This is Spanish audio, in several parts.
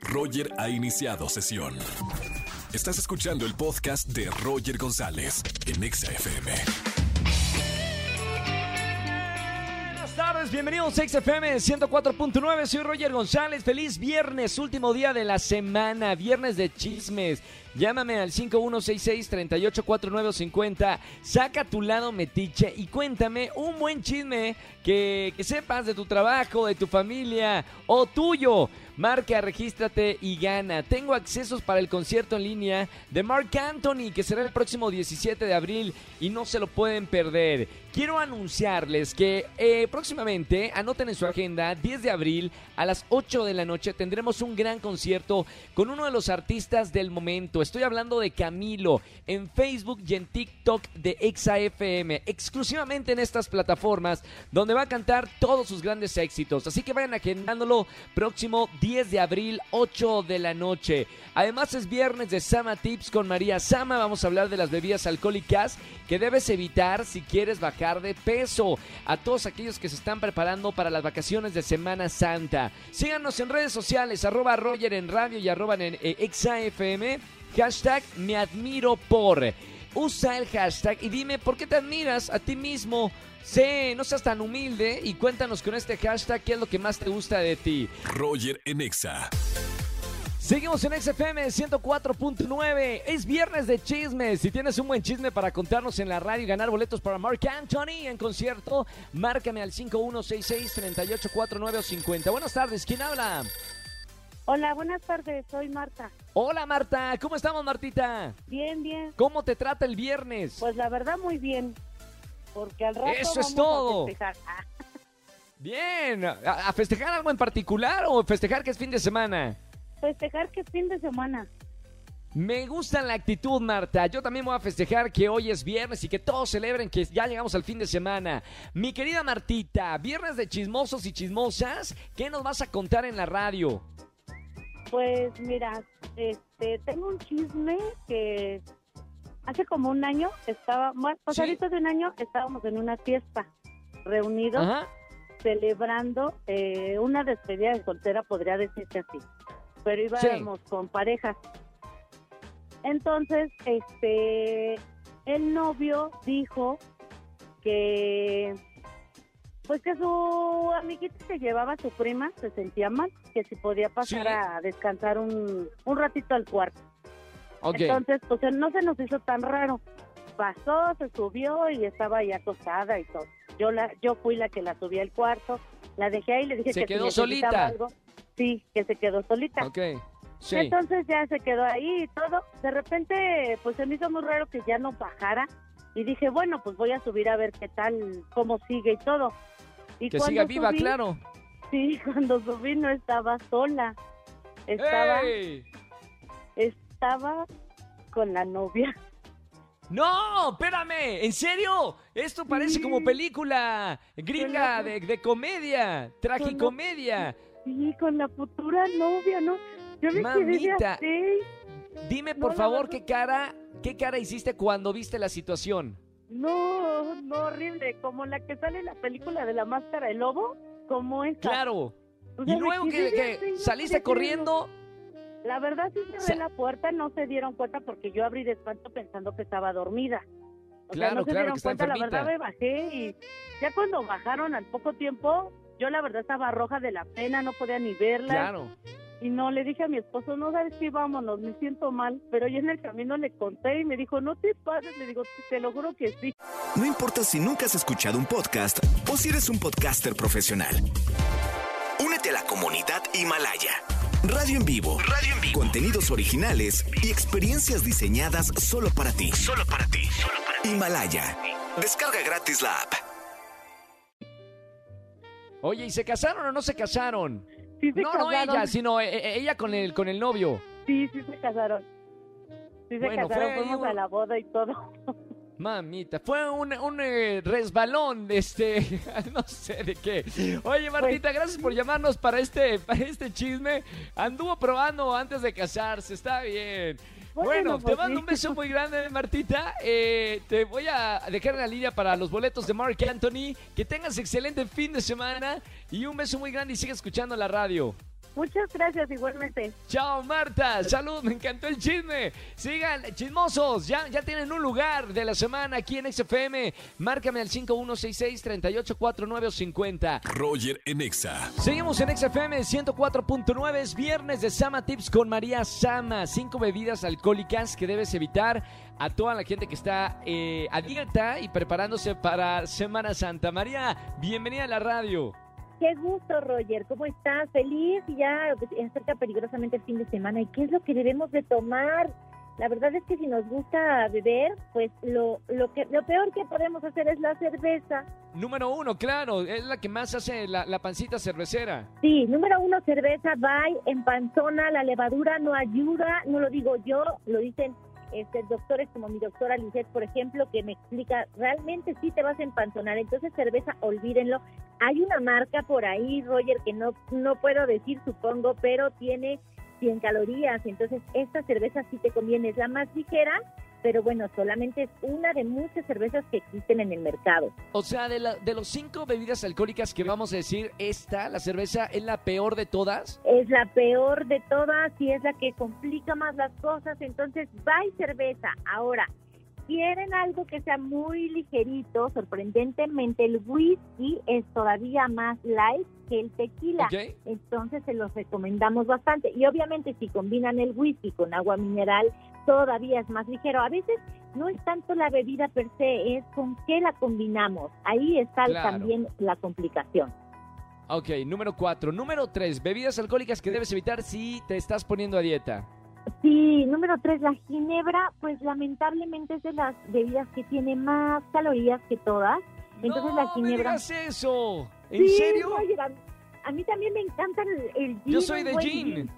Roger ha iniciado sesión. Estás escuchando el podcast de Roger González en Exa FM. Buenas tardes, bienvenidos a XFM 104.9, soy Roger González, feliz viernes, último día de la semana, viernes de chismes. Llámame al 5166-384950, saca tu lado metiche y cuéntame un buen chisme que, que sepas de tu trabajo, de tu familia o tuyo. Marca, regístrate y gana. Tengo accesos para el concierto en línea de Mark Anthony, que será el próximo 17 de abril y no se lo pueden perder. Quiero anunciarles que eh, próximamente, anoten en su agenda, 10 de abril a las 8 de la noche tendremos un gran concierto con uno de los artistas del momento. Estoy hablando de Camilo en Facebook y en TikTok de ExaFM, exclusivamente en estas plataformas donde va a cantar todos sus grandes éxitos. Así que vayan agendándolo próximo 10 de abril, 8 de la noche. Además es viernes de Sama Tips con María Sama. Vamos a hablar de las bebidas alcohólicas que debes evitar si quieres bajar de peso. A todos aquellos que se están preparando para las vacaciones de Semana Santa. Síganos en redes sociales, arroba Roger en radio y arroba en eh, ExaFM. Hashtag me admiro por. Usa el hashtag y dime por qué te admiras a ti mismo. Sé, no seas tan humilde y cuéntanos con este hashtag qué es lo que más te gusta de ti. Roger en Exa. Seguimos en XFM 104.9. Es viernes de chismes. Si tienes un buen chisme para contarnos en la radio y ganar boletos para Mark Anthony en concierto, márcame al 5166-384950. Buenas tardes, ¿quién habla? Hola, buenas tardes, soy Marta. Hola Marta, ¿cómo estamos Martita? Bien, bien. ¿Cómo te trata el viernes? Pues la verdad muy bien, porque al rato Eso es vamos todo. a festejar. Ah, Bien, ¿A, a festejar algo en particular o festejar que es fin de semana? festejar que es fin de semana. Me gusta la actitud, Marta. Yo también voy a festejar que hoy es viernes y que todos celebren que ya llegamos al fin de semana. Mi querida Martita, viernes de chismosos y chismosas, ¿qué nos vas a contar en la radio? Pues mira, este, tengo un chisme que hace como un año estaba, bueno, pues Sí. ahorita de un año estábamos en una fiesta, reunidos, Ajá. celebrando eh, una despedida de soltera, podría decirse así. Pero íbamos con parejas. Entonces, este, el novio dijo que, pues que su amiguita que llevaba a su prima se sentía mal, que si podía pasar Sí. a descansar un, un ratito al cuarto. Ok. Entonces, pues no se nos hizo tan raro. Pasó, se subió y estaba ahí acostada y todo. Yo la, yo fui la que la subí al cuarto, la dejé ahí y le dije ¿Se que quedó solita? algo. Sí, que se quedó solita. ok. Sí. Entonces ya se quedó ahí y todo. De repente, pues se me hizo muy raro que ya no bajara. Y dije, bueno, pues voy a subir a ver qué tal, cómo sigue y todo. Y que siga viva, subí- claro. Sí, cuando subí no estaba sola. Estaba, ¡Ey! estaba con la novia. No, espérame, ¿en serio? Esto parece Sí. como película gringa de, de comedia, tragicomedia. Sí, con la futura novia, ¿no? Yo me quedé de Mamita. Dime por favor qué cara, qué cara hiciste cuando viste la situación. No, no, horrible. Como la que sale en la película de la máscara del lobo, como esa. Claro. O Y sea, luego que, saliste corriendo, La verdad sí cerré Sa- la puerta, no se dieron cuenta porque yo abrí de espanto pensando que estaba dormida. O Claro, sea, no se claro, dieron que cuenta, la verdad me bajé y ya cuando bajaron al poco tiempo, yo la verdad estaba roja de la pena, no podía ni verla. claro. Y no, le dije a mi esposo, no sabes qué, vámonos, me siento mal. Pero yo en el camino le conté y me dijo, no te pases, le digo, te lo juro que sí. No importa si nunca has escuchado un podcast o si eres un podcaster profesional. Únete a la comunidad Himalaya. Radio en vivo. Radio en vivo. Contenidos originales y experiencias diseñadas solo para ti. Solo para ti. Solo para ti. Himalaya. Descarga gratis la app. Oye, ¿y se casaron o no se casaron? Sí se No, no casaron. ella, sino eh, eh, ella con el, con el novio. Sí, sí se casaron. Sí se Bueno, casaron, fue fuimos un- a la boda y todo. Mamita, fue un, un eh, resbalón, este, no sé de qué. Oye, Martita, gracias por llamarnos para este, para este chisme. Anduvo probando antes de casarse, está bien. Bueno, Bueno, te pues mando un beso muy grande, Martita. Eh, te voy a dejar en la línea para los boletos de Mark Anthony. Que tengas excelente fin de semana y un beso muy grande y sigue escuchando la radio. Muchas gracias, igualmente. Chao, Marta. Salud, me encantó el chisme. Sigan, chismosos. Ya, ya tienen un lugar de la semana aquí en XFM. Márcame al 5166-384950. Roger en Exa. Seguimos en XFM 104.9. Es viernes de Sama Tips con María Sama. Cinco bebidas alcohólicas que debes evitar a toda la gente que está eh, a dieta y preparándose para Semana Santa. María, bienvenida a la radio. Qué gusto, Roger. ¿Cómo estás? Feliz y ya acerca peligrosamente el fin de semana. ¿Y qué es lo que debemos de tomar? La verdad es que si nos gusta beber, pues lo, lo, que, lo peor que podemos hacer es la cerveza. Número uno, claro, es la que más hace la, la pancita cervecera. Sí, número uno, cerveza, bye, empanzona, la levadura no ayuda, no lo digo yo, lo dicen este, doctores como mi doctora Lizeth, por ejemplo, que me explica, realmente sí te vas a empanzonar, entonces cerveza, olvídenlo. Hay una marca por ahí, Roger, que no, no puedo decir, supongo, pero tiene 100 calorías, entonces esta cerveza sí te conviene, es la más ligera, pero bueno, solamente es una de muchas cervezas que existen en el mercado. O sea, de, la, de los cinco bebidas alcohólicas que vamos a decir, esta, la cerveza, es la peor de todas. Es la peor de todas y es la que complica más las cosas, entonces va y cerveza. Ahora, quieren algo que sea muy ligerito, sorprendentemente el whisky es todavía más light que el tequila. Ok. Entonces se los recomendamos bastante. Y obviamente si combinan el whisky con agua mineral, todavía es más ligero. A veces no es tanto la bebida per se, es con qué la combinamos. Ahí está Claro. también la complicación. Ok, número cuatro. Número tres, bebidas alcohólicas que debes evitar si te estás poniendo a dieta. Sí, número tres, la ginebra, pues lamentablemente es de las bebidas que tiene más calorías que todas. Entonces no, la me ginebra... digas eso. ¿En Sí, serio? a, mí también me encanta el, el gin. Yo soy de buen gin.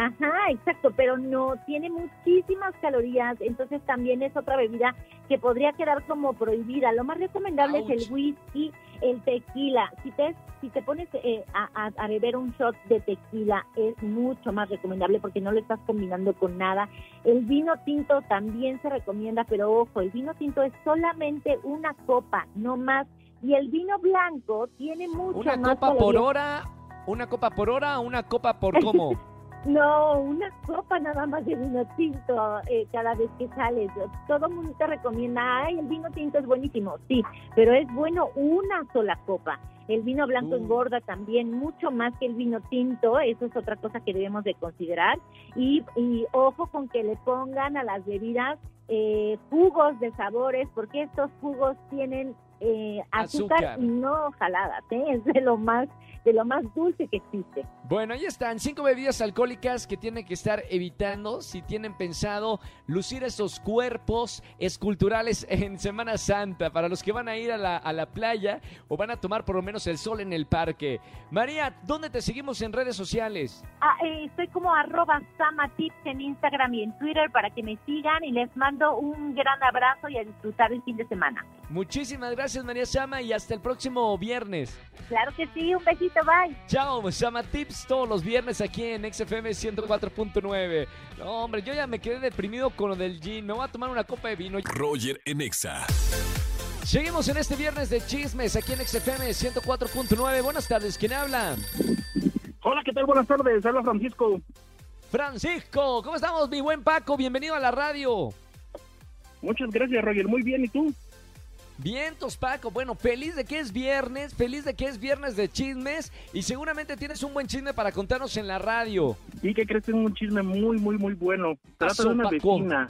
Ajá, exacto, pero no tiene muchísimas calorías, entonces también es otra bebida que podría quedar como prohibida. Lo más recomendable Ouch. es el whisky, el tequila. Si te si te pones eh, a, a- a beber un shot de tequila es mucho más recomendable porque no lo estás combinando con nada. El vino tinto también se recomienda, pero ojo, el vino tinto es solamente una copa, no más. Y el vino blanco tiene mucho ¿Una más copa por hora? ¿Una copa por hora o una copa por cómo? No, una copa nada más de vino tinto eh, cada vez que sales. Todo el mundo te recomienda, ay, el vino tinto es buenísimo, sí, pero es bueno una sola copa. El vino blanco Uh. engorda también mucho más que el vino tinto, eso es otra cosa que debemos de considerar. Y, y ojo con que le pongan a las bebidas eh, jugos de sabores, porque estos jugos tienen eh, azúcar, Azúcar. y no jaladas, ¿eh? es de lo más de lo más dulce que existe. Bueno, ahí están, cinco bebidas alcohólicas que tienen que estar evitando si tienen pensado lucir esos cuerpos esculturales en Semana Santa, para los que van a ir a la, a la playa o van a tomar por lo menos el sol en el parque. María, ¿dónde te seguimos en redes sociales? Ah, eh, estoy como arroba samatips en Instagram y en Twitter para que me sigan y les mando un gran abrazo y a disfrutar el fin de semana. Muchísimas gracias María Sama y hasta el próximo viernes. Claro que sí, un besito, bye. Chao, Sama Tips todos los viernes aquí en XFM 104.9. No, hombre, yo ya me quedé deprimido con lo del gin. Me voy a tomar una copa de vino. Roger en Exa. Seguimos en este viernes de chismes aquí en XFM 104.9. Buenas tardes, ¿quién habla? Hola, ¿qué tal? Buenas tardes. Habla Francisco. Francisco, ¿cómo estamos, mi buen Paco? Bienvenido a la radio. Muchas gracias, Roger. Muy bien, ¿y tú? Vientos, Paco. Bueno, feliz de que es viernes, feliz de que es viernes de chismes y seguramente tienes un buen chisme para contarnos en la radio. Y que crees que es un chisme muy, muy, muy bueno. Trata de una Paco. vecina.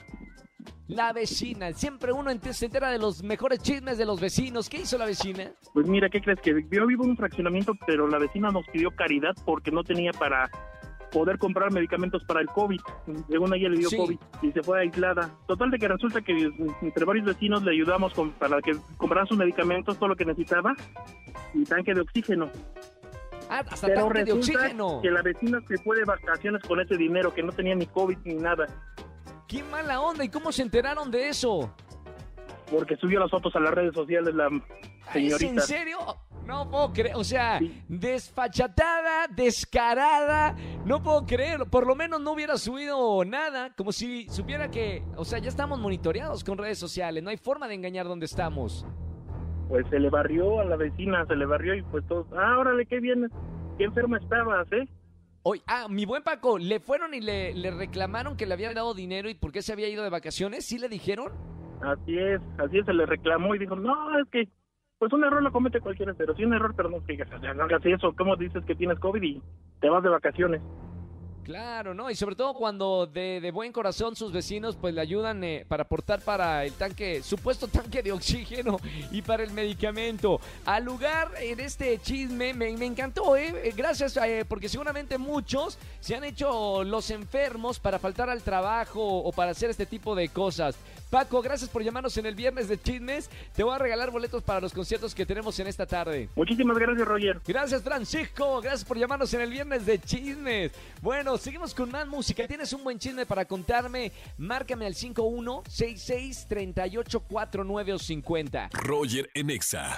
La vecina, siempre uno se entera de los mejores chismes de los vecinos. ¿Qué hizo la vecina? Pues mira, ¿qué crees? Que yo vivo en un fraccionamiento, pero la vecina nos pidió caridad porque no tenía para poder comprar medicamentos para el COVID. Según ella le dio Sí. COVID y se fue aislada. Total de que resulta que entre varios vecinos le ayudamos con- para que comprara sus medicamentos, todo lo que necesitaba y tanque de oxígeno. Ah, hasta Pero tanque de resulta oxígeno. que la vecina se fue de vacaciones con ese dinero, que no tenía ni COVID ni nada. ¡Qué mala onda! ¿Y cómo se enteraron de eso? porque subió las fotos a las redes sociales la ¿Es señorita. en serio? No puedo creer, o sea, desfachatada, descarada, no puedo creerlo, por lo menos no hubiera subido nada, como si supiera que, o sea, ya estamos monitoreados con redes sociales, no hay forma de engañar dónde estamos. Pues se le barrió a la vecina, se le barrió y pues todos, ah, órale, qué bien, qué enferma estabas, ¿eh? Oye, ah, mi buen Paco, ¿le fueron y le, le reclamaron que le habían dado dinero y por qué se había ido de vacaciones? ¿Sí le dijeron? Así es, así es, se le reclamó y dijo, no, es que, pues un error lo comete cualquiera, pero sí un error, pero no fíjate, no hagas eso, ¿cómo dices que tienes COVID y te vas de vacaciones? Claro, ¿no? Y sobre todo cuando de, de buen corazón sus vecinos pues le ayudan eh, para aportar para el tanque, supuesto tanque de oxígeno y para el medicamento. Al lugar en este chisme me, me encantó, ¿eh? Eh, Gracias, eh, porque seguramente muchos se han hecho los enfermos para faltar al trabajo o para hacer este tipo de cosas. Paco, gracias por llamarnos en el viernes de chismes. Te voy a regalar boletos para los conciertos que tenemos en esta tarde. Muchísimas gracias, Roger. Gracias, Francisco. Gracias por llamarnos en el viernes de chismes. Bueno, seguimos con más música. ¿Tienes un buen chisme para contarme? Márcame al 51663849 o 50. Roger en Exa.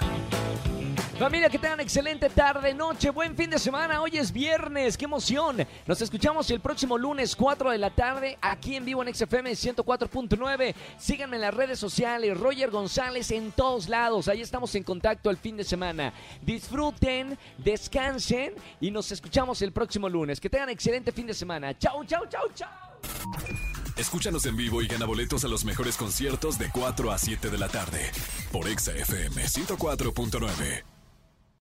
Familia, que tengan excelente tarde, noche, buen fin de semana. Hoy es viernes, qué emoción. Nos escuchamos el próximo lunes, 4 de la tarde, aquí en vivo en XFM 104.9. Síganme en las redes sociales, Roger González en todos lados. Ahí estamos en contacto el fin de semana. Disfruten, descansen y nos escuchamos el próximo lunes. Que tengan excelente fin de semana. Chau, chau, chau, chau. Escúchanos en vivo y gana boletos a los mejores conciertos de 4 a 7 de la tarde por Exa FM 104.9.